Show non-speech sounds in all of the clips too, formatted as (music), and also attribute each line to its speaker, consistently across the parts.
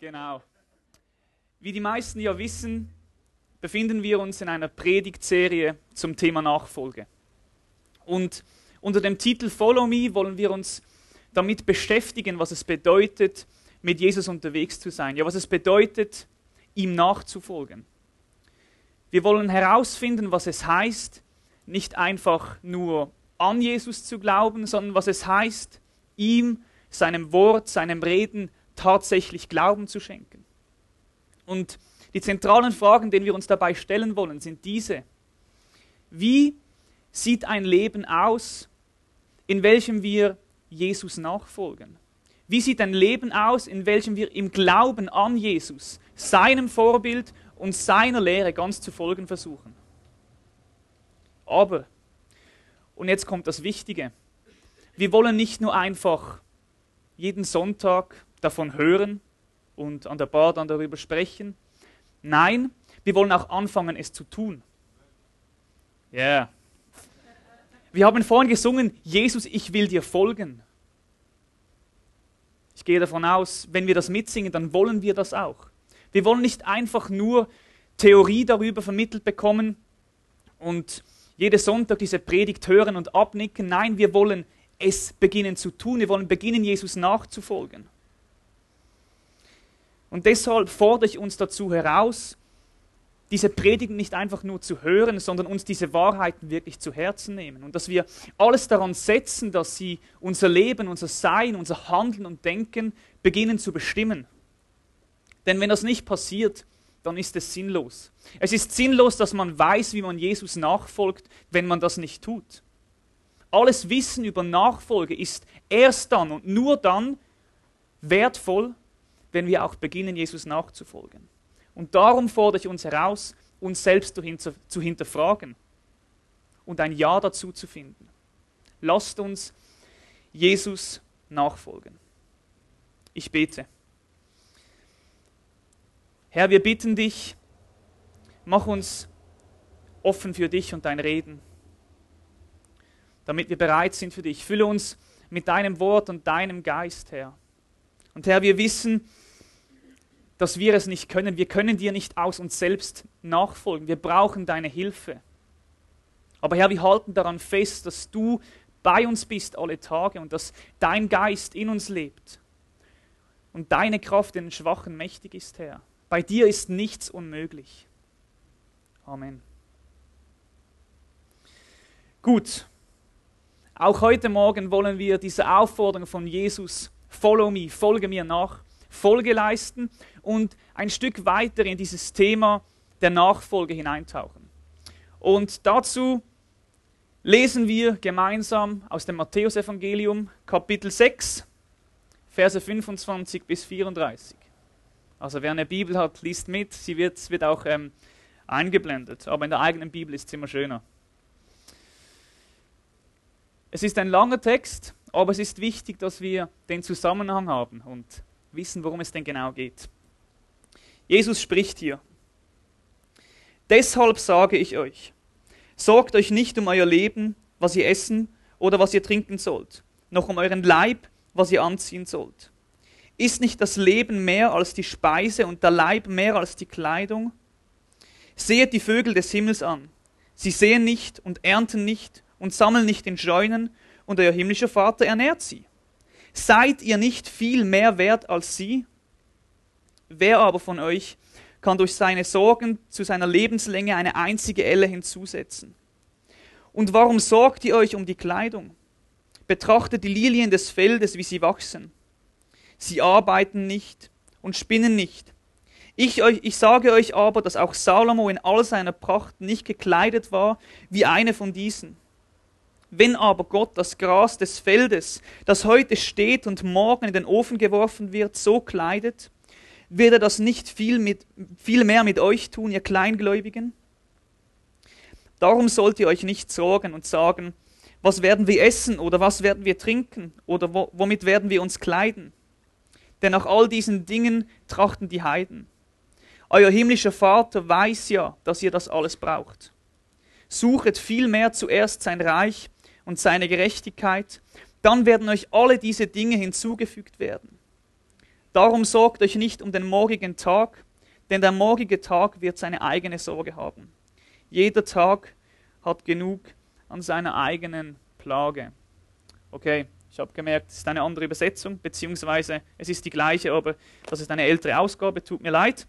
Speaker 1: Genau. Wie die meisten ja wissen, befinden wir uns in einer Predigtserie zum Thema Nachfolge. Und unter dem Titel Follow Me wollen wir uns damit beschäftigen, was es bedeutet, mit Jesus unterwegs zu sein. Ja, was es bedeutet, ihm nachzufolgen. Wir wollen herausfinden, was es heißt, nicht einfach nur an Jesus zu glauben, sondern was es heißt, ihm, seinem Wort, seinem Reden tatsächlich Glauben zu schenken. Und die zentralen Fragen, denen wir uns dabei stellen wollen, sind diese. Wie sieht ein Leben aus, in welchem wir Jesus nachfolgen? Wie sieht ein Leben aus, in welchem wir im Glauben an Jesus, seinem Vorbild und seiner Lehre ganz zu folgen versuchen? Aber, und jetzt kommt das Wichtige, wir wollen nicht nur einfach jeden Sonntag davon hören und an der Bar dann darüber sprechen. Nein, wir wollen auch anfangen, es zu tun. Ja. Yeah. Wir haben vorhin gesungen, Jesus, ich will dir folgen. Ich gehe davon aus, wenn wir das mitsingen, dann wollen wir das auch. Wir wollen nicht einfach nur Theorie darüber vermittelt bekommen und jeden Sonntag diese Predigt hören und abnicken. Nein, wir wollen es beginnen zu tun. Wir wollen beginnen, Jesus nachzufolgen. Und deshalb fordere ich uns dazu heraus, diese Predigen nicht einfach nur zu hören, sondern uns diese Wahrheiten wirklich zu Herzen nehmen. Und dass wir alles daran setzen, dass sie unser Leben, unser Sein, unser Handeln und Denken beginnen zu bestimmen. Denn wenn das nicht passiert, dann ist es sinnlos. Es ist sinnlos, dass man weiß, wie man Jesus nachfolgt, wenn man das nicht tut. Alles Wissen über Nachfolge ist erst dann und nur dann wertvoll, wenn wir auch beginnen, Jesus nachzufolgen. Und darum fordere ich uns heraus, uns selbst zu hinterfragen und ein Ja dazu zu finden. Lasst uns Jesus nachfolgen. Ich bete. Herr, wir bitten dich, mach uns offen für dich und dein Reden damit wir bereit sind für dich. Fülle uns mit deinem Wort und deinem Geist, Herr. Und Herr, wir wissen, dass wir es nicht können. Wir können dir nicht aus uns selbst nachfolgen. Wir brauchen deine Hilfe. Aber Herr, wir halten daran fest, dass du bei uns bist alle Tage und dass dein Geist in uns lebt und deine Kraft in den Schwachen mächtig ist, Herr. Bei dir ist nichts unmöglich. Amen. Gut, auch heute Morgen wollen wir diese Aufforderung von Jesus, Follow me, folge mir nach, Folge leisten und ein Stück weiter in dieses Thema der Nachfolge hineintauchen. Und dazu lesen wir gemeinsam aus dem Matthäusevangelium Kapitel 6, Verse 25 bis 34. Also wer eine Bibel hat, liest mit. Sie wird, wird auch ähm, eingeblendet, aber in der eigenen Bibel ist es immer schöner. Es ist ein langer Text, aber es ist wichtig, dass wir den Zusammenhang haben und wissen, worum es denn genau geht. Jesus spricht hier. Deshalb sage ich euch, sorgt euch nicht um euer Leben, was ihr essen oder was ihr trinken sollt, noch um euren Leib, was ihr anziehen sollt. Ist nicht das Leben mehr als die Speise und der Leib mehr als die Kleidung? Seht die Vögel des Himmels an. Sie sehen nicht und ernten nicht und sammeln nicht in Scheunen, und euer himmlischer Vater ernährt sie. Seid ihr nicht viel mehr wert als sie? Wer aber von euch kann durch seine Sorgen zu seiner Lebenslänge eine einzige Elle hinzusetzen? Und warum sorgt ihr euch um die Kleidung? Betrachtet die Lilien des Feldes, wie sie wachsen. Sie arbeiten nicht und spinnen nicht. Ich, euch, ich sage euch aber, dass auch Salomo in all seiner Pracht nicht gekleidet war wie eine von diesen. Wenn aber Gott das Gras des Feldes, das heute steht und morgen in den Ofen geworfen wird, so kleidet, wird er das nicht viel, mit, viel mehr mit euch tun, ihr Kleingläubigen? Darum sollt ihr euch nicht sorgen und sagen, was werden wir essen oder was werden wir trinken oder wo, womit werden wir uns kleiden? Denn nach all diesen Dingen trachten die Heiden. Euer himmlischer Vater weiß ja, dass ihr das alles braucht. Suchet vielmehr zuerst sein Reich und seine Gerechtigkeit, dann werden euch alle diese Dinge hinzugefügt werden. Darum sorgt euch nicht um den morgigen Tag, denn der morgige Tag wird seine eigene Sorge haben. Jeder Tag hat genug an seiner eigenen Plage. Okay, ich habe gemerkt, es ist eine andere Übersetzung, beziehungsweise es ist die gleiche, aber das ist eine ältere Ausgabe, tut mir leid.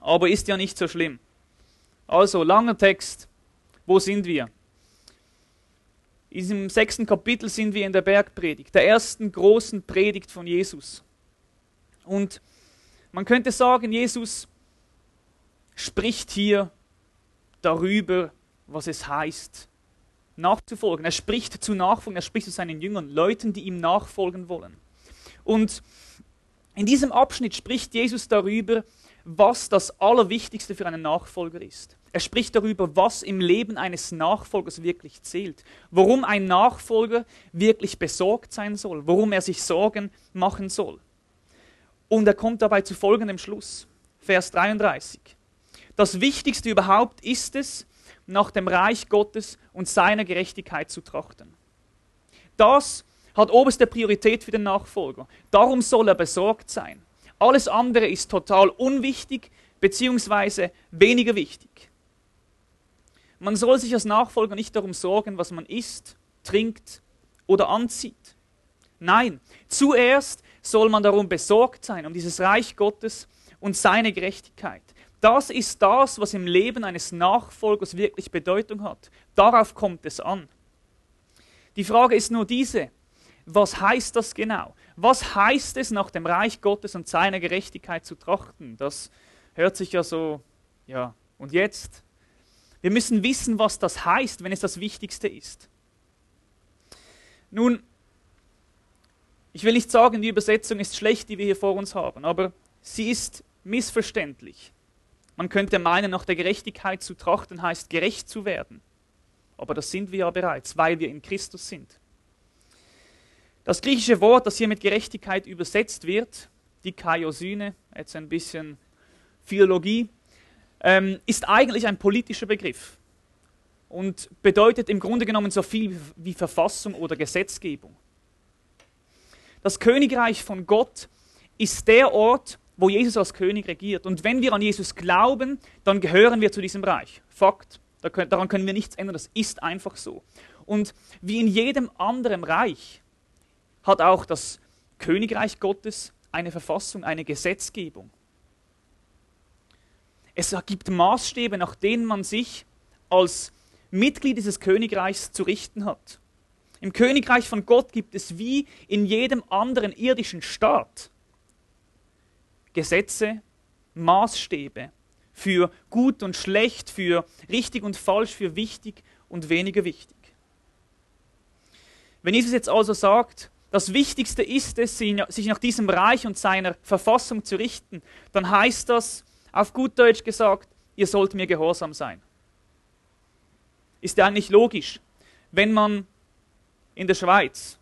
Speaker 1: Aber ist ja nicht so schlimm. Also, langer Text. Wo sind wir? In diesem sechsten Kapitel sind wir in der Bergpredigt, der ersten großen Predigt von Jesus. Und man könnte sagen, Jesus spricht hier darüber, was es heißt, nachzufolgen. Er spricht zu Nachfolgen, er spricht zu seinen Jüngern, Leuten, die ihm nachfolgen wollen. Und in diesem Abschnitt spricht Jesus darüber, was das Allerwichtigste für einen Nachfolger ist. Er spricht darüber, was im Leben eines Nachfolgers wirklich zählt, warum ein Nachfolger wirklich besorgt sein soll, warum er sich Sorgen machen soll. Und er kommt dabei zu folgendem Schluss, Vers 33. Das Wichtigste überhaupt ist es, nach dem Reich Gottes und seiner Gerechtigkeit zu trachten. Das hat oberste Priorität für den Nachfolger. Darum soll er besorgt sein. Alles andere ist total unwichtig bzw. weniger wichtig. Man soll sich als Nachfolger nicht darum sorgen, was man isst, trinkt oder anzieht. Nein, zuerst soll man darum besorgt sein, um dieses Reich Gottes und seine Gerechtigkeit. Das ist das, was im Leben eines Nachfolgers wirklich Bedeutung hat. Darauf kommt es an. Die Frage ist nur diese, was heißt das genau? Was heißt es, nach dem Reich Gottes und seiner Gerechtigkeit zu trachten? Das hört sich ja so, ja, und jetzt? Wir müssen wissen, was das heißt, wenn es das Wichtigste ist. Nun, ich will nicht sagen, die Übersetzung ist schlecht, die wir hier vor uns haben, aber sie ist missverständlich. Man könnte meinen, nach der Gerechtigkeit zu trachten heißt gerecht zu werden. Aber das sind wir ja bereits, weil wir in Christus sind. Das griechische Wort, das hier mit Gerechtigkeit übersetzt wird, die Kaiosyne, jetzt ein bisschen Philologie, ähm, ist eigentlich ein politischer Begriff und bedeutet im Grunde genommen so viel wie Verfassung oder Gesetzgebung. Das Königreich von Gott ist der Ort, wo Jesus als König regiert. Und wenn wir an Jesus glauben, dann gehören wir zu diesem Reich. Fakt. Daran können wir nichts ändern. Das ist einfach so. Und wie in jedem anderen Reich hat auch das Königreich Gottes eine Verfassung, eine Gesetzgebung. Es gibt Maßstäbe, nach denen man sich als Mitglied dieses Königreichs zu richten hat. Im Königreich von Gott gibt es wie in jedem anderen irdischen Staat Gesetze, Maßstäbe für gut und schlecht, für richtig und falsch, für wichtig und weniger wichtig. Wenn Jesus jetzt also sagt, das Wichtigste ist es, sich nach diesem Reich und seiner Verfassung zu richten, dann heißt das, auf gut Deutsch gesagt, ihr sollt mir gehorsam sein. Ist ja eigentlich logisch, wenn man in der Schweiz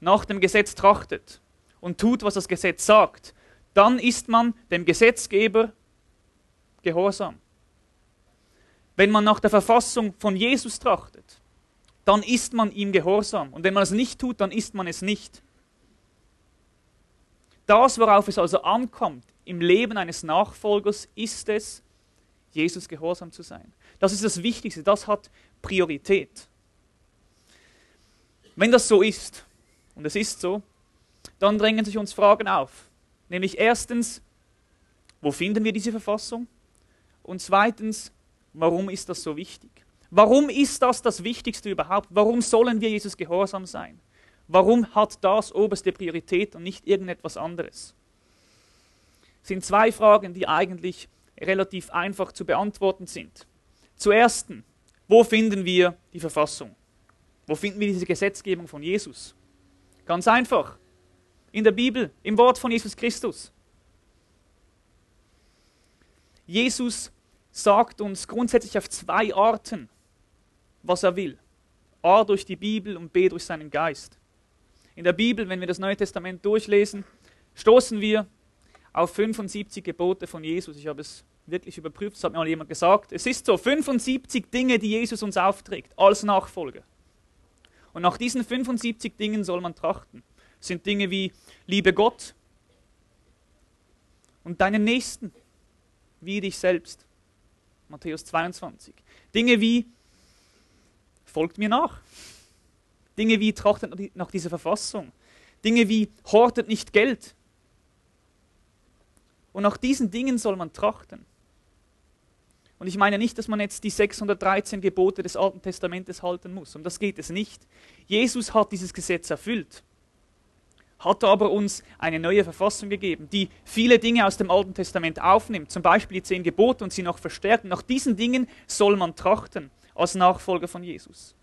Speaker 1: nach dem Gesetz trachtet und tut, was das Gesetz sagt, dann ist man dem Gesetzgeber gehorsam. Wenn man nach der Verfassung von Jesus trachtet, dann ist man ihm gehorsam. Und wenn man es nicht tut, dann ist man es nicht. Das, worauf es also ankommt, im Leben eines Nachfolgers ist es, Jesus gehorsam zu sein. Das ist das Wichtigste, das hat Priorität. Wenn das so ist, und es ist so, dann drängen sich uns Fragen auf. Nämlich erstens, wo finden wir diese Verfassung? Und zweitens, warum ist das so wichtig? Warum ist das das Wichtigste überhaupt? Warum sollen wir Jesus gehorsam sein? Warum hat das oberste Priorität und nicht irgendetwas anderes? sind zwei Fragen, die eigentlich relativ einfach zu beantworten sind. Zuerst, wo finden wir die Verfassung? Wo finden wir diese Gesetzgebung von Jesus? Ganz einfach. In der Bibel, im Wort von Jesus Christus. Jesus sagt uns grundsätzlich auf zwei Arten, was er will. A durch die Bibel und B durch seinen Geist. In der Bibel, wenn wir das Neue Testament durchlesen, stoßen wir auf 75 Gebote von Jesus. Ich habe es wirklich überprüft, das hat mir mal jemand gesagt. Es ist so, 75 Dinge, die Jesus uns aufträgt, als Nachfolger. Und nach diesen 75 Dingen soll man trachten. Das sind Dinge wie liebe Gott, und deinen Nächsten wie dich selbst. Matthäus 22. Dinge wie folgt mir nach. Dinge wie trachtet nach dieser Verfassung. Dinge wie hortet nicht Geld. Und nach diesen Dingen soll man trachten. Und ich meine nicht, dass man jetzt die 613 Gebote des Alten Testamentes halten muss. Um das geht es nicht. Jesus hat dieses Gesetz erfüllt, hat aber uns eine neue Verfassung gegeben, die viele Dinge aus dem Alten Testament aufnimmt, zum Beispiel die zehn Gebote und sie noch verstärkt. Nach diesen Dingen soll man trachten als Nachfolger von Jesus.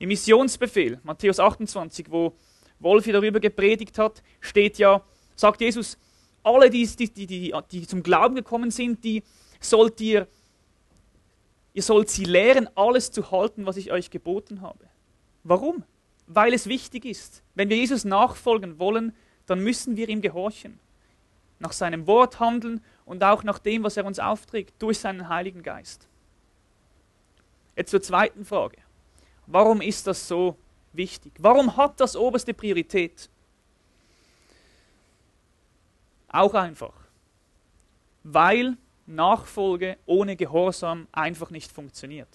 Speaker 1: Im Missionsbefehl, Matthäus 28, wo Wolfi darüber gepredigt hat, steht ja, sagt Jesus, alle, die, die, die, die, zum Glauben gekommen sind, die sollt ihr, ihr sollt sie lehren, alles zu halten, was ich euch geboten habe. Warum? Weil es wichtig ist. Wenn wir Jesus nachfolgen wollen, dann müssen wir ihm gehorchen. Nach seinem Wort handeln und auch nach dem, was er uns aufträgt, durch seinen Heiligen Geist. Jetzt zur zweiten Frage. Warum ist das so wichtig? Warum hat das oberste Priorität? Auch einfach. Weil Nachfolge ohne Gehorsam einfach nicht funktioniert.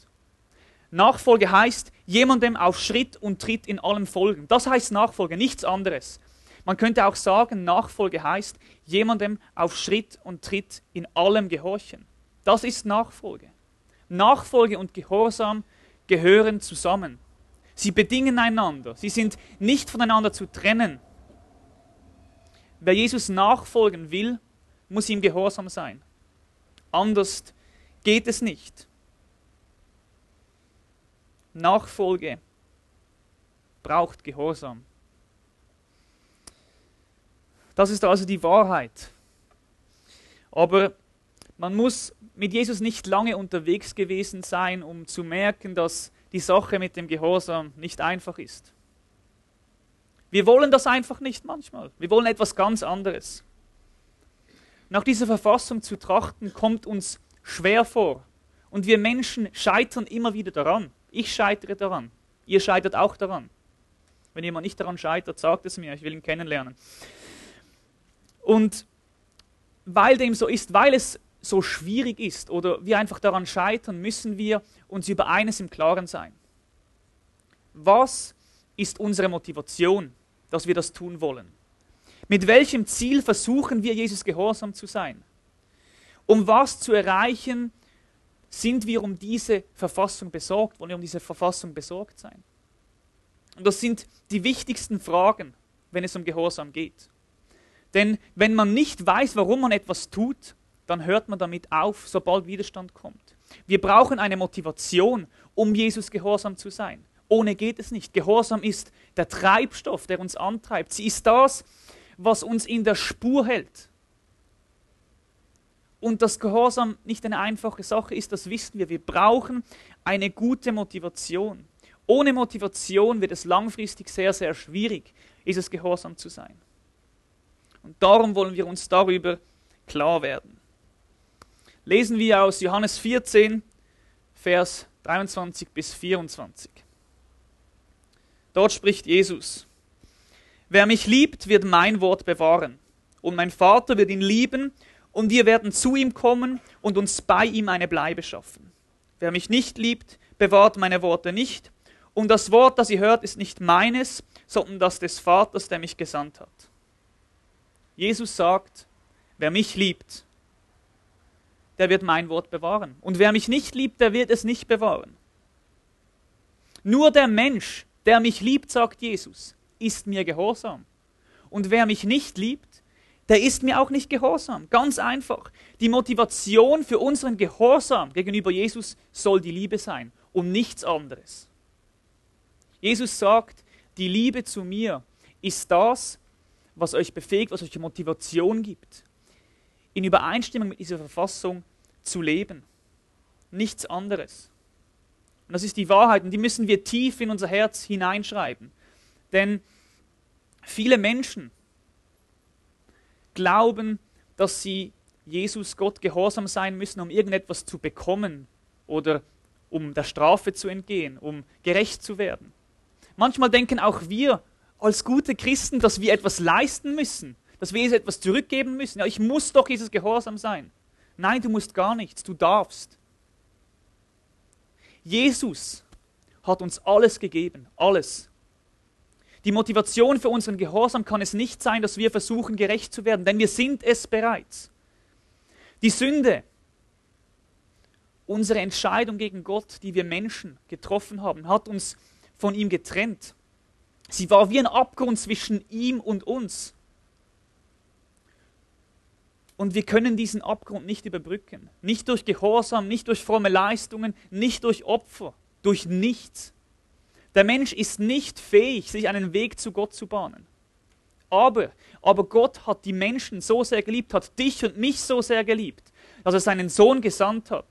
Speaker 1: Nachfolge heißt, jemandem auf Schritt und Tritt in allem folgen. Das heißt Nachfolge, nichts anderes. Man könnte auch sagen, Nachfolge heißt, jemandem auf Schritt und Tritt in allem gehorchen. Das ist Nachfolge. Nachfolge und Gehorsam gehören zusammen. Sie bedingen einander. Sie sind nicht voneinander zu trennen. Wer Jesus nachfolgen will, muss ihm gehorsam sein. Anders geht es nicht. Nachfolge braucht Gehorsam. Das ist also die Wahrheit. Aber man muss mit Jesus nicht lange unterwegs gewesen sein, um zu merken, dass die Sache mit dem Gehorsam nicht einfach ist. Wir wollen das einfach nicht manchmal. Wir wollen etwas ganz anderes. Nach dieser Verfassung zu trachten, kommt uns schwer vor. Und wir Menschen scheitern immer wieder daran. Ich scheitere daran. Ihr scheitert auch daran. Wenn jemand nicht daran scheitert, sagt es mir, ich will ihn kennenlernen. Und weil dem so ist, weil es so schwierig ist oder wir einfach daran scheitern, müssen wir uns über eines im Klaren sein. Was ist unsere Motivation, dass wir das tun wollen? Mit welchem Ziel versuchen wir, Jesus gehorsam zu sein? Um was zu erreichen, sind wir um diese Verfassung besorgt? Wollen wir um diese Verfassung besorgt sein? Und das sind die wichtigsten Fragen, wenn es um Gehorsam geht. Denn wenn man nicht weiß, warum man etwas tut, dann hört man damit auf, sobald Widerstand kommt. Wir brauchen eine Motivation, um Jesus gehorsam zu sein. Ohne geht es nicht. Gehorsam ist der Treibstoff, der uns antreibt. Sie ist das, was uns in der Spur hält. Und dass Gehorsam nicht eine einfache Sache ist, das wissen wir. Wir brauchen eine gute Motivation. Ohne Motivation wird es langfristig sehr, sehr schwierig, ist es gehorsam zu sein. Und darum wollen wir uns darüber klar werden. Lesen wir aus Johannes 14, Vers 23 bis 24. Dort spricht Jesus. Wer mich liebt, wird mein Wort bewahren. Und mein Vater wird ihn lieben, und wir werden zu ihm kommen und uns bei ihm eine Bleibe schaffen. Wer mich nicht liebt, bewahrt meine Worte nicht. Und das Wort, das ihr hört, ist nicht meines, sondern das des Vaters, der mich gesandt hat. Jesus sagt, wer mich liebt, der wird mein Wort bewahren. Und wer mich nicht liebt, der wird es nicht bewahren. Nur der Mensch, der mich liebt, sagt Jesus, ist mir gehorsam. Und wer mich nicht liebt, der ist mir auch nicht gehorsam. Ganz einfach. Die Motivation für unseren Gehorsam gegenüber Jesus soll die Liebe sein und nichts anderes. Jesus sagt, die Liebe zu mir ist das, was euch befähigt, was euch Motivation gibt, in Übereinstimmung mit dieser Verfassung zu leben. Nichts anderes. Und das ist die Wahrheit und die müssen wir tief in unser Herz hineinschreiben. Denn viele Menschen glauben, dass sie Jesus Gott gehorsam sein müssen, um irgendetwas zu bekommen oder um der Strafe zu entgehen, um gerecht zu werden. Manchmal denken auch wir als gute Christen, dass wir etwas leisten müssen, dass wir Jesus etwas zurückgeben müssen. Ja, ich muss doch Jesus gehorsam sein. Nein, du musst gar nichts, du darfst. Jesus hat uns alles gegeben, alles. Die Motivation für unseren Gehorsam kann es nicht sein, dass wir versuchen, gerecht zu werden, denn wir sind es bereits. Die Sünde, unsere Entscheidung gegen Gott, die wir Menschen getroffen haben, hat uns von ihm getrennt. Sie war wie ein Abgrund zwischen ihm und uns. Und wir können diesen Abgrund nicht überbrücken. Nicht durch Gehorsam, nicht durch fromme Leistungen, nicht durch Opfer, durch nichts. Der Mensch ist nicht fähig, sich einen Weg zu Gott zu bahnen. Aber, aber Gott hat die Menschen so sehr geliebt, hat dich und mich so sehr geliebt, dass er seinen Sohn gesandt hat,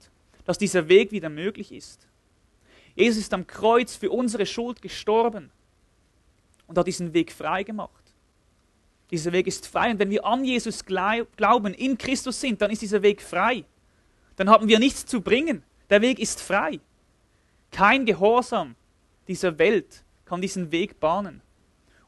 Speaker 1: dass dieser Weg wieder möglich ist. Jesus ist am Kreuz für unsere Schuld gestorben und hat diesen Weg frei gemacht. Dieser Weg ist frei. Und wenn wir an Jesus glauben, in Christus sind, dann ist dieser Weg frei. Dann haben wir nichts zu bringen. Der Weg ist frei. Kein Gehorsam dieser Welt kann diesen Weg bahnen.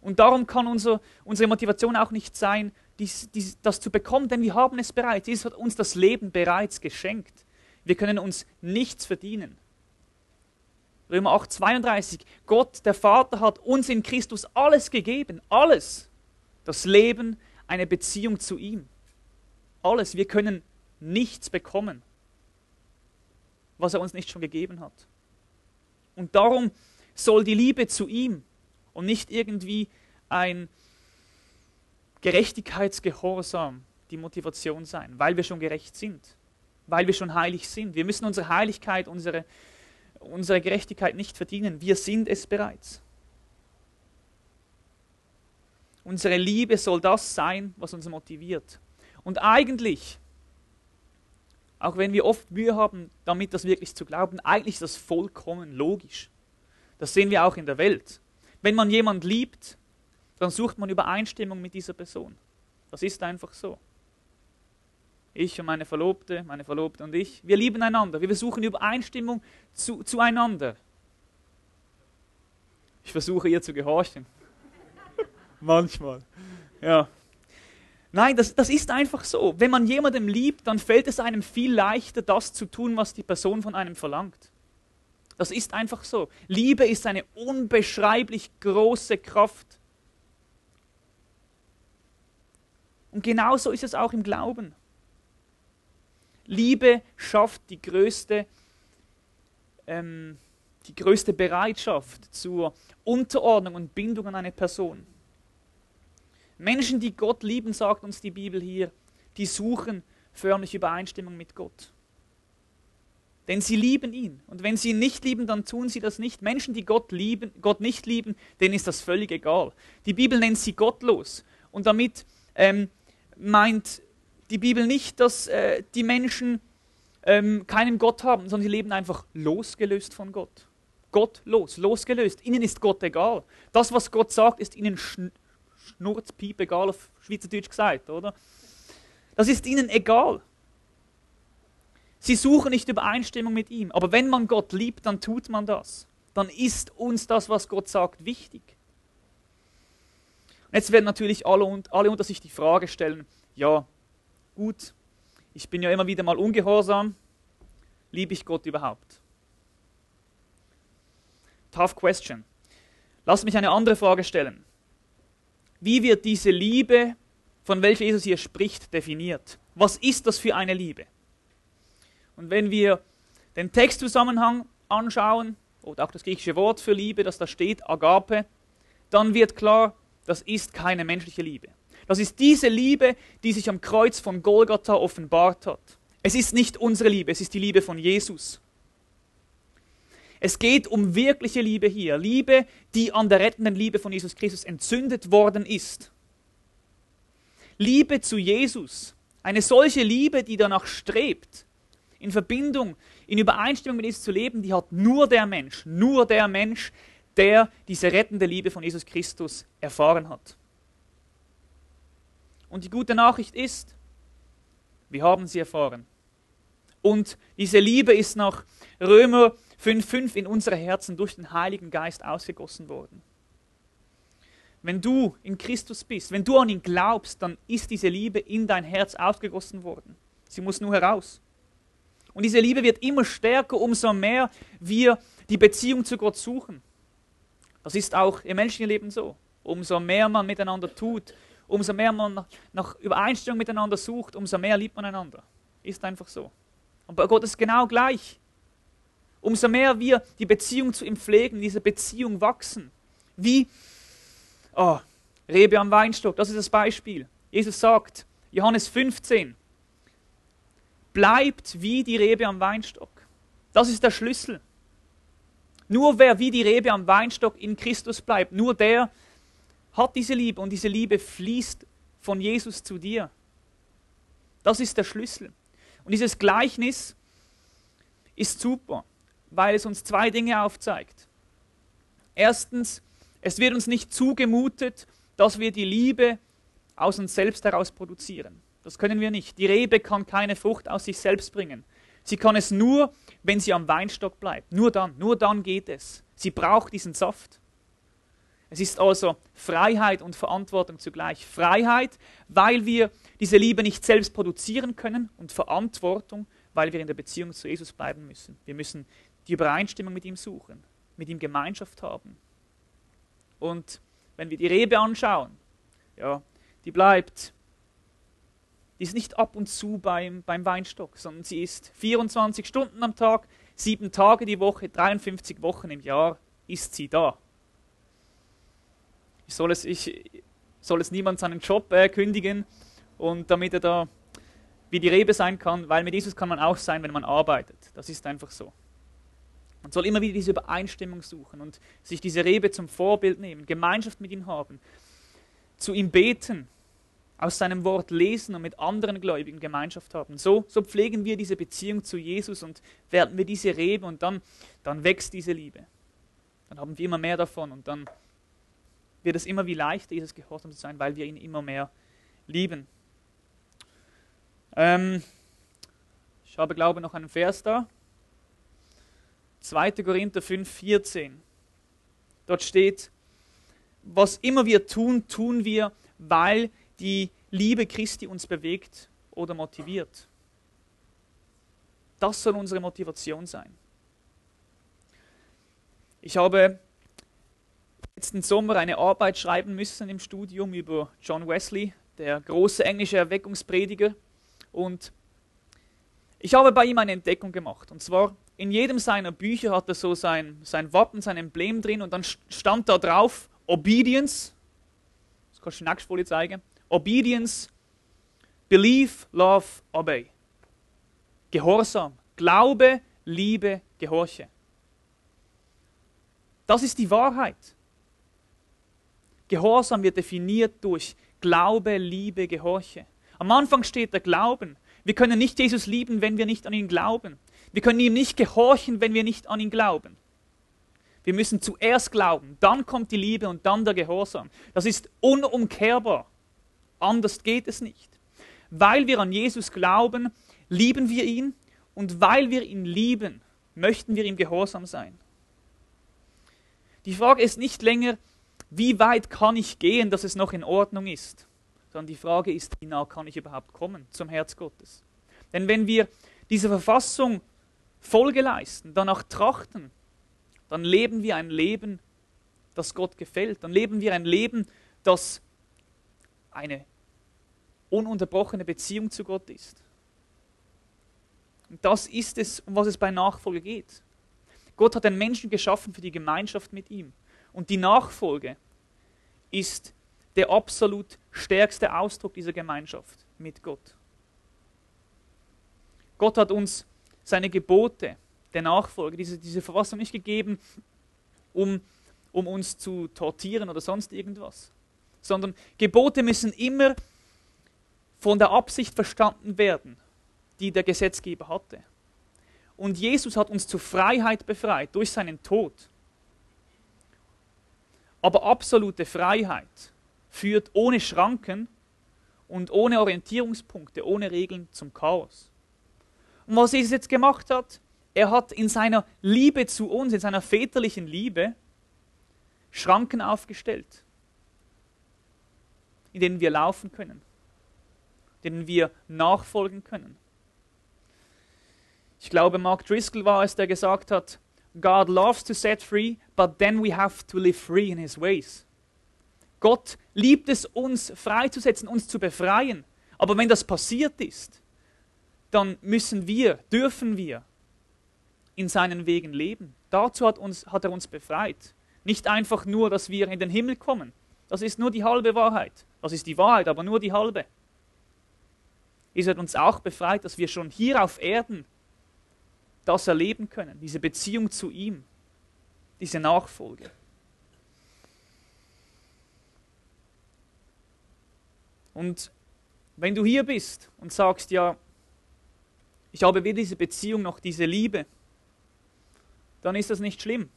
Speaker 1: Und darum kann unser, unsere Motivation auch nicht sein, dies, dies, das zu bekommen, denn wir haben es bereits. Jesus hat uns das Leben bereits geschenkt. Wir können uns nichts verdienen. Römer 8, 32. Gott, der Vater, hat uns in Christus alles gegeben. Alles das Leben, eine Beziehung zu ihm. Alles. Wir können nichts bekommen, was er uns nicht schon gegeben hat. Und darum soll die Liebe zu ihm und nicht irgendwie ein Gerechtigkeitsgehorsam die Motivation sein, weil wir schon gerecht sind, weil wir schon heilig sind. Wir müssen unsere Heiligkeit, unsere, unsere Gerechtigkeit nicht verdienen. Wir sind es bereits. Unsere Liebe soll das sein, was uns motiviert. Und eigentlich, auch wenn wir oft Mühe haben, damit das wirklich zu glauben, eigentlich ist das vollkommen logisch. Das sehen wir auch in der Welt. Wenn man jemand liebt, dann sucht man Übereinstimmung mit dieser Person. Das ist einfach so. Ich und meine Verlobte, meine Verlobte und ich, wir lieben einander. Wir versuchen Übereinstimmung zu, zueinander. Ich versuche ihr zu gehorchen. (laughs) Manchmal. Ja. Nein, das, das ist einfach so. Wenn man jemandem liebt, dann fällt es einem viel leichter, das zu tun, was die Person von einem verlangt. Das ist einfach so. Liebe ist eine unbeschreiblich große Kraft. Und genauso ist es auch im Glauben. Liebe schafft die größte, ähm, die größte Bereitschaft zur Unterordnung und Bindung an eine Person. Menschen, die Gott lieben, sagt uns die Bibel hier, die suchen förmlich Übereinstimmung mit Gott. Denn sie lieben ihn. Und wenn sie ihn nicht lieben, dann tun sie das nicht. Menschen, die Gott lieben, Gott nicht lieben, denen ist das völlig egal. Die Bibel nennt sie gottlos. Und damit ähm, meint die Bibel nicht, dass äh, die Menschen ähm, keinen Gott haben, sondern sie leben einfach losgelöst von Gott. Gottlos, losgelöst. Ihnen ist Gott egal. Das, was Gott sagt, ist ihnen Schnurzpiep, egal auf Schweizerdeutsch gesagt, oder? Das ist ihnen egal. Sie suchen nicht Übereinstimmung mit ihm. Aber wenn man Gott liebt, dann tut man das. Dann ist uns das, was Gott sagt, wichtig. Und jetzt werden natürlich alle, alle unter sich die Frage stellen, ja, gut, ich bin ja immer wieder mal ungehorsam, liebe ich Gott überhaupt? Tough question. Lass mich eine andere Frage stellen wie wird diese Liebe, von welcher Jesus hier spricht, definiert? Was ist das für eine Liebe? Und wenn wir den Textzusammenhang anschauen, oder auch das griechische Wort für Liebe, das da steht, Agape, dann wird klar, das ist keine menschliche Liebe. Das ist diese Liebe, die sich am Kreuz von Golgatha offenbart hat. Es ist nicht unsere Liebe, es ist die Liebe von Jesus. Es geht um wirkliche Liebe hier. Liebe, die an der rettenden Liebe von Jesus Christus entzündet worden ist. Liebe zu Jesus. Eine solche Liebe, die danach strebt, in Verbindung, in Übereinstimmung mit Jesus zu leben, die hat nur der Mensch, nur der Mensch, der diese rettende Liebe von Jesus Christus erfahren hat. Und die gute Nachricht ist, wir haben sie erfahren. Und diese Liebe ist nach Römer 5,5 in unsere Herzen durch den Heiligen Geist ausgegossen worden. wenn du in Christus bist, wenn du an ihn glaubst, dann ist diese Liebe in dein Herz ausgegossen worden. Sie muss nur heraus. Und diese Liebe wird immer stärker, umso mehr wir die Beziehung zu Gott suchen. Das ist auch im menschlichen Leben so. Umso mehr man miteinander tut, umso mehr man nach Übereinstimmung miteinander sucht, umso mehr liebt man einander. Ist einfach so. Und bei Gott ist es genau gleich. Umso mehr wir die Beziehung zu ihm pflegen, diese Beziehung wachsen. Wie Oh, Rebe am Weinstock, das ist das Beispiel. Jesus sagt, Johannes 15, bleibt wie die Rebe am Weinstock. Das ist der Schlüssel. Nur wer wie die Rebe am Weinstock in Christus bleibt, nur der hat diese Liebe und diese Liebe fließt von Jesus zu dir. Das ist der Schlüssel. Und dieses Gleichnis ist super, weil es uns zwei Dinge aufzeigt. Erstens, es wird uns nicht zugemutet, dass wir die Liebe aus uns selbst heraus produzieren. Das können wir nicht. Die Rebe kann keine Frucht aus sich selbst bringen. Sie kann es nur, wenn sie am Weinstock bleibt. Nur dann, nur dann geht es. Sie braucht diesen Saft. Es ist also Freiheit und Verantwortung zugleich. Freiheit, weil wir diese Liebe nicht selbst produzieren können und Verantwortung, weil wir in der Beziehung zu Jesus bleiben müssen. Wir müssen die Übereinstimmung mit ihm suchen, mit ihm Gemeinschaft haben. Und wenn wir die Rebe anschauen, ja, die bleibt, die ist nicht ab und zu beim, beim Weinstock, sondern sie ist 24 Stunden am Tag, sieben Tage die Woche, 53 Wochen im Jahr ist sie da. Ich soll es, ich, soll es niemand seinen Job äh, kündigen und damit er da wie die Rebe sein kann, weil mit Jesus kann man auch sein, wenn man arbeitet. Das ist einfach so. Man soll immer wieder diese Übereinstimmung suchen und sich diese Rebe zum Vorbild nehmen, Gemeinschaft mit ihm haben, zu ihm beten, aus seinem Wort lesen und mit anderen Gläubigen Gemeinschaft haben. So, so pflegen wir diese Beziehung zu Jesus und werden wir diese Rebe und dann, dann wächst diese Liebe. Dann haben wir immer mehr davon und dann wird es immer wie leichter, Jesus gehorsam zu sein, weil wir ihn immer mehr lieben. Ähm, ich habe, glaube ich, noch einen Vers da. 2. Korinther 5, 14. Dort steht, was immer wir tun, tun wir, weil die Liebe Christi uns bewegt oder motiviert. Das soll unsere Motivation sein. Ich habe letzten Sommer eine Arbeit schreiben müssen im Studium über John Wesley, der große englische Erweckungsprediger. Und ich habe bei ihm eine Entdeckung gemacht. Und zwar in jedem seiner Bücher hat er so sein, sein Wappen, sein Emblem drin und dann stand da drauf Obedience. Das kannst du nächste Folie zeigen. Obedience, Believe, Love, Obey. Gehorsam. Glaube, Liebe, Gehorche. Das ist die Wahrheit. Gehorsam wird definiert durch Glaube, Liebe, Gehorche. Am Anfang steht der Glauben. Wir können nicht Jesus lieben, wenn wir nicht an ihn glauben. Wir können ihm nicht gehorchen, wenn wir nicht an ihn glauben. Wir müssen zuerst glauben, dann kommt die Liebe und dann der Gehorsam. Das ist unumkehrbar. Anders geht es nicht. Weil wir an Jesus glauben, lieben wir ihn und weil wir ihn lieben, möchten wir ihm gehorsam sein. Die Frage ist nicht länger, wie weit kann ich gehen, dass es noch in Ordnung ist, sondern die Frage ist, wie nah kann ich überhaupt kommen zum Herz Gottes. Denn wenn wir diese Verfassung Folge leisten, danach trachten, dann leben wir ein Leben, das Gott gefällt. Dann leben wir ein Leben, das eine ununterbrochene Beziehung zu Gott ist. Und das ist es, um was es bei Nachfolge geht. Gott hat den Menschen geschaffen für die Gemeinschaft mit ihm. Und die Nachfolge ist der absolut stärkste Ausdruck dieser Gemeinschaft mit Gott. Gott hat uns seine Gebote der Nachfolge, diese, diese Verfassung nicht gegeben, um, um uns zu tortieren oder sonst irgendwas, sondern Gebote müssen immer von der Absicht verstanden werden, die der Gesetzgeber hatte. Und Jesus hat uns zur Freiheit befreit durch seinen Tod. Aber absolute Freiheit führt ohne Schranken und ohne Orientierungspunkte, ohne Regeln zum Chaos. Und was Jesus jetzt gemacht hat, er hat in seiner Liebe zu uns, in seiner väterlichen Liebe, Schranken aufgestellt. In denen wir laufen können, denen wir nachfolgen können. Ich glaube, Mark Driscoll war es, der gesagt hat, God loves to set free, but then we have to live free in his ways. Gott liebt es, uns freizusetzen, uns zu befreien. Aber wenn das passiert ist, dann müssen wir, dürfen wir in seinen Wegen leben. Dazu hat, uns, hat er uns befreit. Nicht einfach nur, dass wir in den Himmel kommen. Das ist nur die halbe Wahrheit. Das ist die Wahrheit, aber nur die halbe. Es hat uns auch befreit, dass wir schon hier auf Erden das erleben können, diese Beziehung zu ihm, diese Nachfolge. Und wenn du hier bist und sagst, ja, ich habe weder diese Beziehung noch diese Liebe, dann ist das nicht schlimm,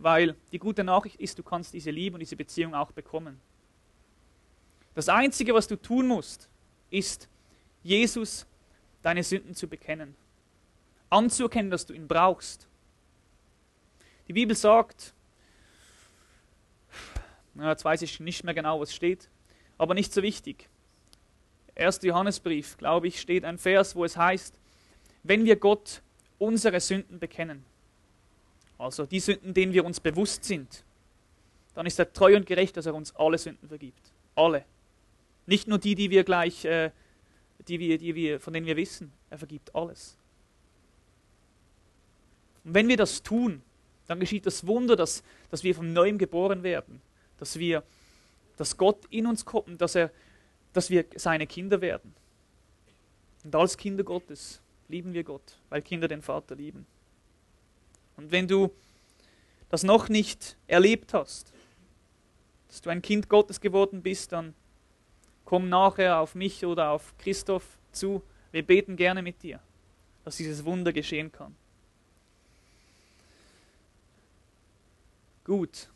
Speaker 1: weil die gute Nachricht ist, du kannst diese Liebe und diese Beziehung auch bekommen. Das Einzige, was du tun musst, ist, Jesus deine Sünden zu bekennen, anzuerkennen, dass du ihn brauchst. Die Bibel sagt, jetzt weiß ich nicht mehr genau, was steht, aber nicht so wichtig. 1. Johannesbrief, glaube ich, steht ein Vers, wo es heißt, wenn wir Gott unsere Sünden bekennen, also die Sünden, denen wir uns bewusst sind, dann ist er treu und gerecht, dass er uns alle Sünden vergibt. Alle. Nicht nur die, die wir gleich, äh, die wir, die wir, von denen wir wissen. Er vergibt alles. Und wenn wir das tun, dann geschieht das Wunder, dass, dass wir von neuem geboren werden, dass wir, dass Gott in uns kommt, dass er, dass wir seine Kinder werden. Und als Kinder Gottes lieben wir Gott, weil Kinder den Vater lieben. Und wenn du das noch nicht erlebt hast, dass du ein Kind Gottes geworden bist, dann komm nachher auf mich oder auf Christoph zu. Wir beten gerne mit dir, dass dieses Wunder geschehen kann. Gut.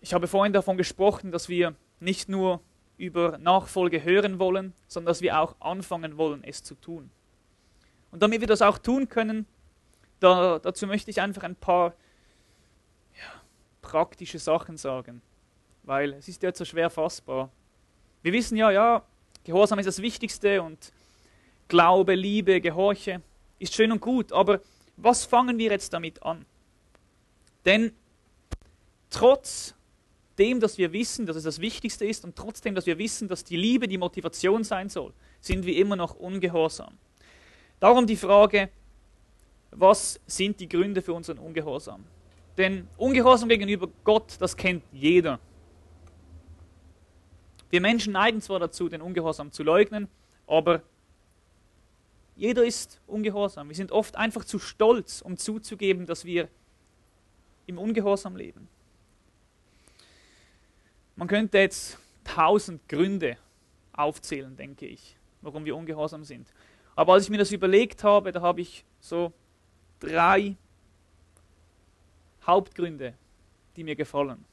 Speaker 1: Ich habe vorhin davon gesprochen, dass wir nicht nur über Nachfolge hören wollen, sondern dass wir auch anfangen wollen, es zu tun. Und damit wir das auch tun können, da, dazu möchte ich einfach ein paar ja, praktische Sachen sagen, weil es ist ja so schwer fassbar. Wir wissen ja, ja, Gehorsam ist das Wichtigste und Glaube, Liebe, Gehorche ist schön und gut, aber was fangen wir jetzt damit an? Denn trotz dem, dass wir wissen, dass es das Wichtigste ist und trotzdem, dass wir wissen, dass die Liebe die Motivation sein soll, sind wir immer noch ungehorsam. Darum die Frage, was sind die Gründe für unseren Ungehorsam? Denn Ungehorsam gegenüber Gott, das kennt jeder. Wir Menschen neigen zwar dazu, den Ungehorsam zu leugnen, aber jeder ist ungehorsam. Wir sind oft einfach zu stolz, um zuzugeben, dass wir im Ungehorsam leben. Man könnte jetzt tausend Gründe aufzählen, denke ich, warum wir ungehorsam sind. Aber als ich mir das überlegt habe, da habe ich so drei Hauptgründe, die mir gefallen.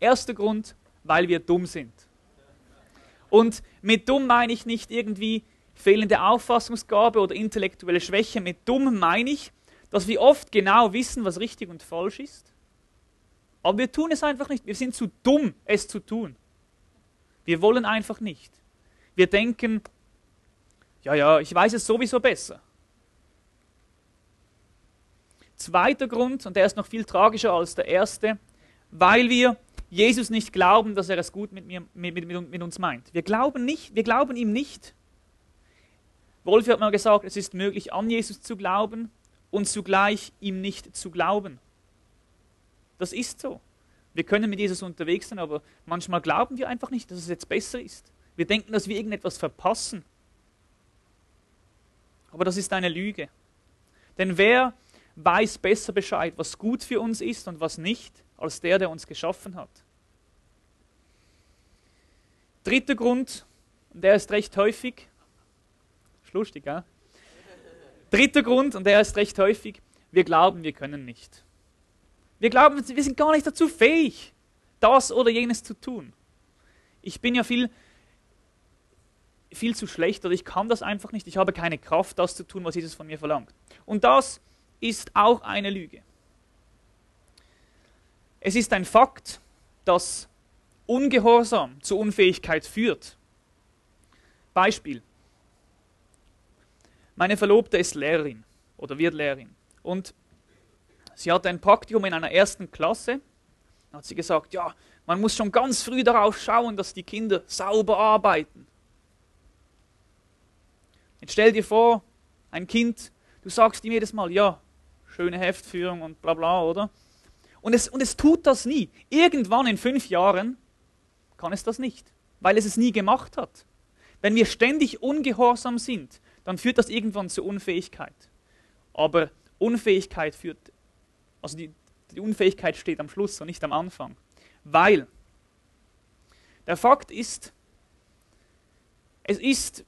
Speaker 1: Erster Grund, weil wir dumm sind. Und mit dumm meine ich nicht irgendwie fehlende Auffassungsgabe oder intellektuelle Schwäche. Mit dumm meine ich, dass wir oft genau wissen, was richtig und falsch ist aber wir tun es einfach nicht. Wir sind zu dumm, es zu tun. Wir wollen einfach nicht. Wir denken, ja, ja, ich weiß es sowieso besser. Zweiter Grund, und der ist noch viel tragischer als der erste, weil wir Jesus nicht glauben, dass er es gut mit, mir, mit, mit, mit uns meint. Wir glauben, nicht, wir glauben ihm nicht. Wolf hat mal gesagt, es ist möglich, an Jesus zu glauben und zugleich ihm nicht zu glauben. Das ist so. Wir können mit Jesus unterwegs sein, aber manchmal glauben wir einfach nicht, dass es jetzt besser ist. Wir denken, dass wir irgendetwas verpassen. Aber das ist eine Lüge. Denn wer weiß besser Bescheid, was gut für uns ist und was nicht, als der, der uns geschaffen hat. Dritter Grund, und der ist recht häufig, schlustig, ja? Dritter Grund, und der ist recht häufig, wir glauben, wir können nicht. Wir glauben, wir sind gar nicht dazu fähig, das oder jenes zu tun. Ich bin ja viel, viel zu schlecht oder ich kann das einfach nicht. Ich habe keine Kraft, das zu tun, was Jesus von mir verlangt. Und das ist auch eine Lüge. Es ist ein Fakt, dass Ungehorsam zur Unfähigkeit führt. Beispiel. Meine Verlobte ist Lehrerin oder wird Lehrerin. Und sie hatte ein Praktikum in einer ersten Klasse. Da hat sie gesagt, ja, man muss schon ganz früh darauf schauen, dass die Kinder sauber arbeiten. Jetzt stell dir vor, ein Kind, du sagst ihm jedes Mal, ja, schöne Heftführung und bla bla, oder? Und es, und es tut das nie. Irgendwann in fünf Jahren kann es das nicht, weil es es nie gemacht hat. Wenn wir ständig ungehorsam sind, dann führt das irgendwann zur Unfähigkeit. Aber Unfähigkeit führt, also die, die Unfähigkeit steht am Schluss und nicht am Anfang. Weil der Fakt ist, es ist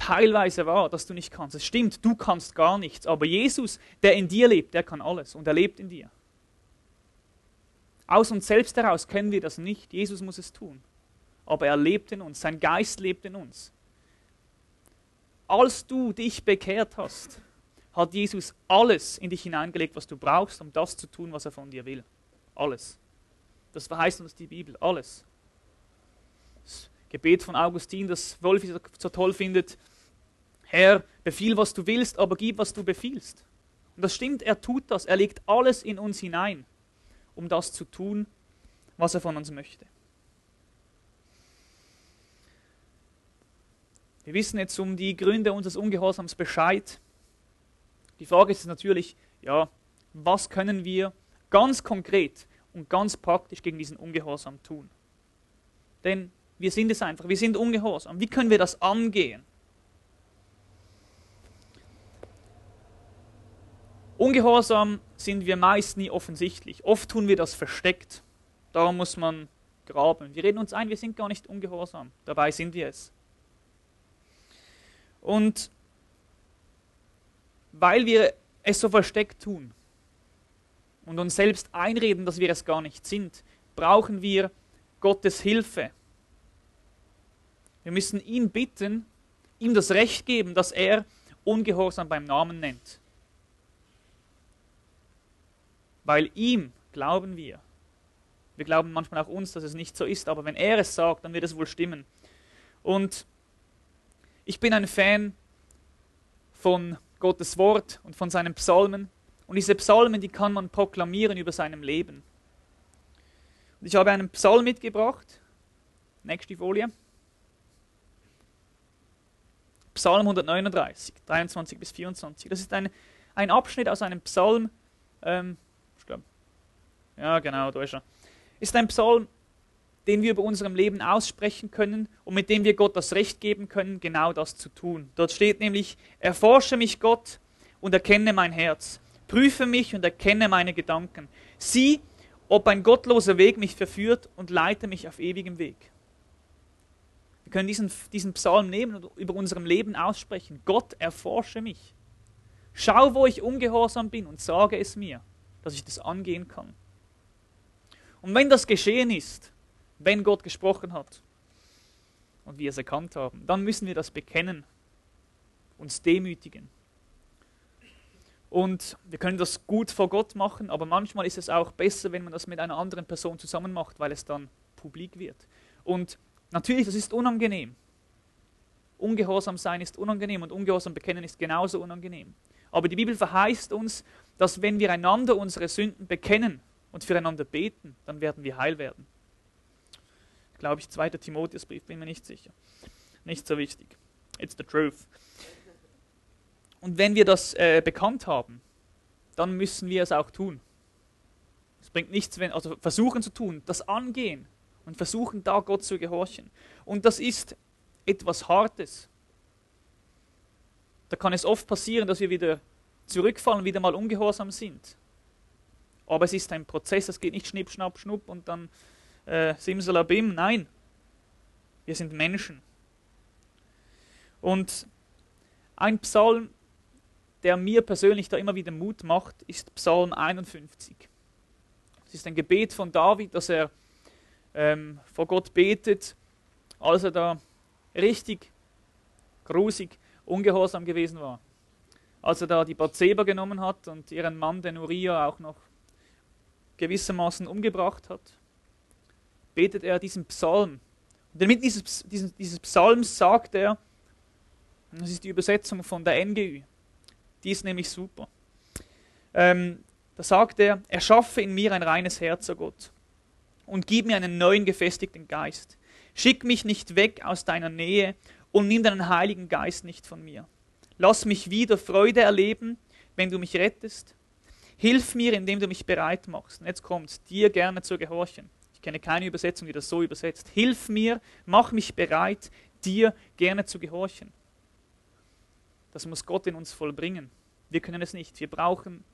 Speaker 1: teilweise wahr, dass du nicht kannst. Es stimmt, du kannst gar nichts. Aber Jesus, der in dir lebt, der kann alles und er lebt in dir. Aus uns selbst heraus können wir das nicht. Jesus muss es tun. Aber er lebt in uns, sein Geist lebt in uns. Als du dich bekehrt hast, hat Jesus alles in dich hineingelegt, was du brauchst, um das zu tun, was er von dir will. Alles. Das verheißt uns die Bibel, alles. Gebet von Augustin, das Wolfi so toll findet. Herr, befiehl, was du willst, aber gib, was du befiehlst. Und das stimmt, er tut das. Er legt alles in uns hinein, um das zu tun, was er von uns möchte. Wir wissen jetzt um die Gründe unseres Ungehorsams Bescheid. Die Frage ist natürlich, ja, was können wir ganz konkret und ganz praktisch gegen diesen Ungehorsam tun? Denn wir sind es einfach, wir sind ungehorsam. Wie können wir das angehen? Ungehorsam sind wir meist nie offensichtlich. Oft tun wir das versteckt. Darum muss man graben. Wir reden uns ein, wir sind gar nicht ungehorsam. Dabei sind wir es. Und weil wir es so versteckt tun und uns selbst einreden, dass wir es gar nicht sind, brauchen wir Gottes Hilfe. Wir müssen ihn bitten, ihm das Recht geben, dass er Ungehorsam beim Namen nennt. Weil ihm glauben wir. Wir glauben manchmal auch uns, dass es nicht so ist, aber wenn er es sagt, dann wird es wohl stimmen. Und ich bin ein Fan von Gottes Wort und von seinen Psalmen. Und diese Psalmen, die kann man proklamieren über seinem Leben. Und ich habe einen Psalm mitgebracht. Nächste Folie. Psalm 139, 23 bis 24. Das ist ein, ein Abschnitt aus einem Psalm. Ähm, ich glaube, ja, genau, da ist er. Ist ein Psalm, den wir über unserem Leben aussprechen können und mit dem wir Gott das Recht geben können, genau das zu tun. Dort steht nämlich, erforsche mich Gott und erkenne mein Herz, prüfe mich und erkenne meine Gedanken, sieh, ob ein gottloser Weg mich verführt und leite mich auf ewigem Weg. Wir können diesen, diesen Psalm nehmen und über unserem Leben aussprechen. Gott, erforsche mich. Schau, wo ich ungehorsam bin und sage es mir, dass ich das angehen kann. Und wenn das geschehen ist, wenn Gott gesprochen hat und wir es erkannt haben, dann müssen wir das bekennen, uns demütigen. Und wir können das gut vor Gott machen, aber manchmal ist es auch besser, wenn man das mit einer anderen Person zusammen macht, weil es dann publik wird. Und natürlich, das ist unangenehm. Ungehorsam sein ist unangenehm und Ungehorsam bekennen ist genauso unangenehm. Aber die Bibel verheißt uns, dass wenn wir einander unsere Sünden bekennen und füreinander beten, dann werden wir heil werden glaube ich, 2. Timotheusbrief, bin mir nicht sicher. Nicht so wichtig. It's the truth. Und wenn wir das äh, bekannt haben, dann müssen wir es auch tun. Es bringt nichts, wenn, also versuchen zu tun, das angehen und versuchen da Gott zu gehorchen. Und das ist etwas Hartes. Da kann es oft passieren, dass wir wieder zurückfallen, wieder mal ungehorsam sind. Aber es ist ein Prozess, es geht nicht schnipp, schnapp, schnupp und dann äh, Simsalabim. Nein, wir sind Menschen. Und ein Psalm, der mir persönlich da immer wieder Mut macht, ist Psalm 51. Es ist ein Gebet von David, dass er ähm, vor Gott betet, als er da richtig grusig, ungehorsam gewesen war. Als er da die Bathseba genommen hat und ihren Mann, den Uriah, auch noch gewissermaßen umgebracht hat. betet er diesen Psalm. Und inmitten dieses, dieses, dieses Psalms sagt er, das ist die Übersetzung von der NGÜ, die ist nämlich super. Ähm, da sagt er, erschaffe in mir ein reines Herz, o oh Gott, und gib mir einen neuen gefestigten Geist. Schick mich nicht weg aus deiner Nähe und nimm deinen Heiligen Geist nicht von mir. Lass mich wieder Freude erleben, wenn du mich rettest. Hilf mir, indem du mich bereit machst. Und jetzt kommt, dir gerne zu gehorchen. Ich kenne keine Übersetzung, die das so übersetzt. Hilf mir, mach mich bereit, dir gerne zu gehorchen. Das muss Gott in uns vollbringen. Wir können es nicht. Wir brauchen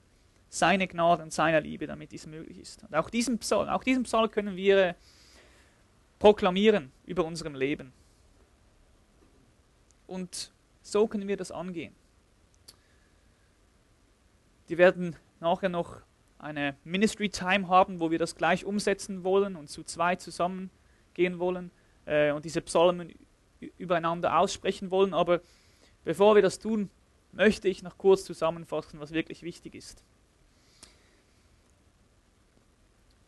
Speaker 1: seine Gnade und seine Liebe, damit dies möglich ist. Und auch diesen Psalm, auch diesen Psalm können wir proklamieren über unserem Leben. Und so können wir das angehen. Wir werden nachher noch eine Ministry Time haben, wo wir das gleich umsetzen wollen und zu zwei zusammen gehen wollen äh, und diese Psalmen übereinander aussprechen wollen. Aber bevor wir das tun, möchte ich noch kurz zusammenfassen, was wirklich wichtig ist.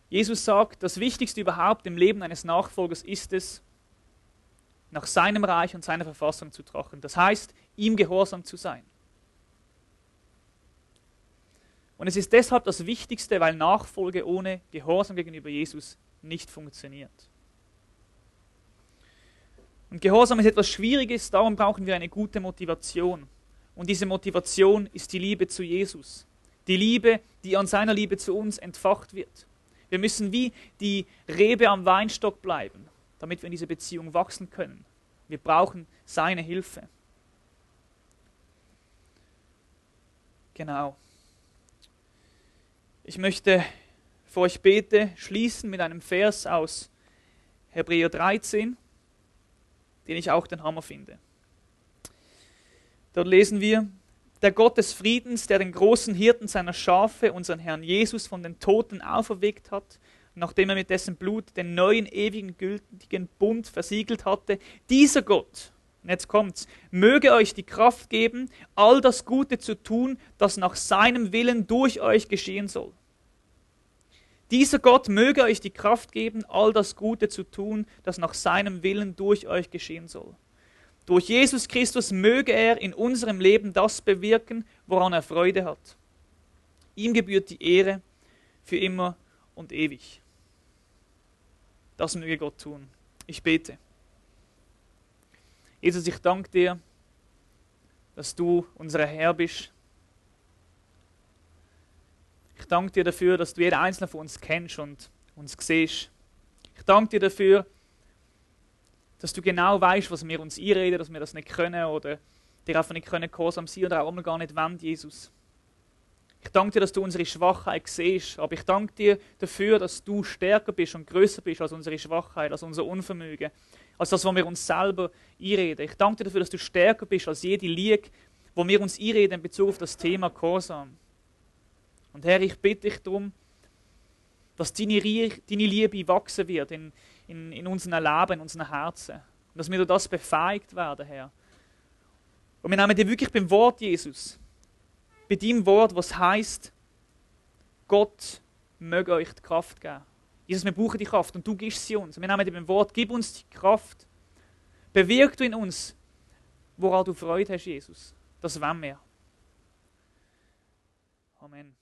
Speaker 1: Jesus sagt, das Wichtigste überhaupt im Leben eines Nachfolgers ist es, nach seinem Reich und seiner Verfassung zu trachten. Das heißt, ihm gehorsam zu sein. Und es ist deshalb das Wichtigste, weil Nachfolge ohne Gehorsam gegenüber Jesus nicht funktioniert. Und Gehorsam ist etwas Schwieriges, darum brauchen wir eine gute Motivation. Und diese Motivation ist die Liebe zu Jesus. Die Liebe, die an seiner Liebe zu uns entfacht wird. Wir müssen wie die Rebe am Weinstock bleiben, damit wir in dieser Beziehung wachsen können. Wir brauchen seine Hilfe. Genau. Ich möchte vor euch bete schließen mit einem Vers aus Hebräer 13, den ich auch den Hammer finde. Dort lesen wir, der Gott des Friedens, der den großen Hirten seiner Schafe, unseren Herrn Jesus, von den Toten auferweckt hat, nachdem er mit dessen Blut den neuen, ewigen, gültigen Bund versiegelt hatte, dieser Gott, und jetzt kommt's, möge euch die Kraft geben, all das Gute zu tun, das nach seinem Willen durch euch geschehen soll. Dieser Gott möge euch die Kraft geben, all das Gute zu tun, das nach seinem Willen durch euch geschehen soll. Durch Jesus Christus möge er in unserem Leben das bewirken, woran er Freude hat. Ihm gebührt die Ehre für immer und ewig. Das möge Gott tun. Ich bete. Jesus, ich danke dir, dass du unser Herr bist. Ich danke dir dafür, dass du jeden einzelnen von uns kennst und uns siehst. Ich danke dir dafür, dass du genau weißt, was wir uns einreden, dass wir das nicht können oder dir einfach nicht können gehorsam sein oder auch immer gar nicht wollen, Jesus. Ich danke dir, dass du unsere Schwachheit siehst, aber ich danke dir dafür, dass du stärker bist und größer bist als unsere Schwachheit, als unser Unvermögen als das, was wir uns selber einreden. Ich danke dir dafür, dass du stärker bist als jede Liege, wo wir uns einreden in Bezug auf das Thema Gehorsam. Und Herr, ich bitte dich darum, dass deine, deine Liebe wachsen wird in, in, in unserem Leben, in unseren Herzen. Und dass wir durch das befähigt werden, Herr. Und wir nehmen dir wirklich beim Wort, Jesus, bei deinem Wort, was heißt, Gott möge euch die Kraft geben. Jesus, wir brauchen die Kraft und du gibst sie uns. Wir nehmen dir beim Wort, gib uns die Kraft. Bewirk du in uns, woran du Freude hast, Jesus. Das wollen wir. Amen.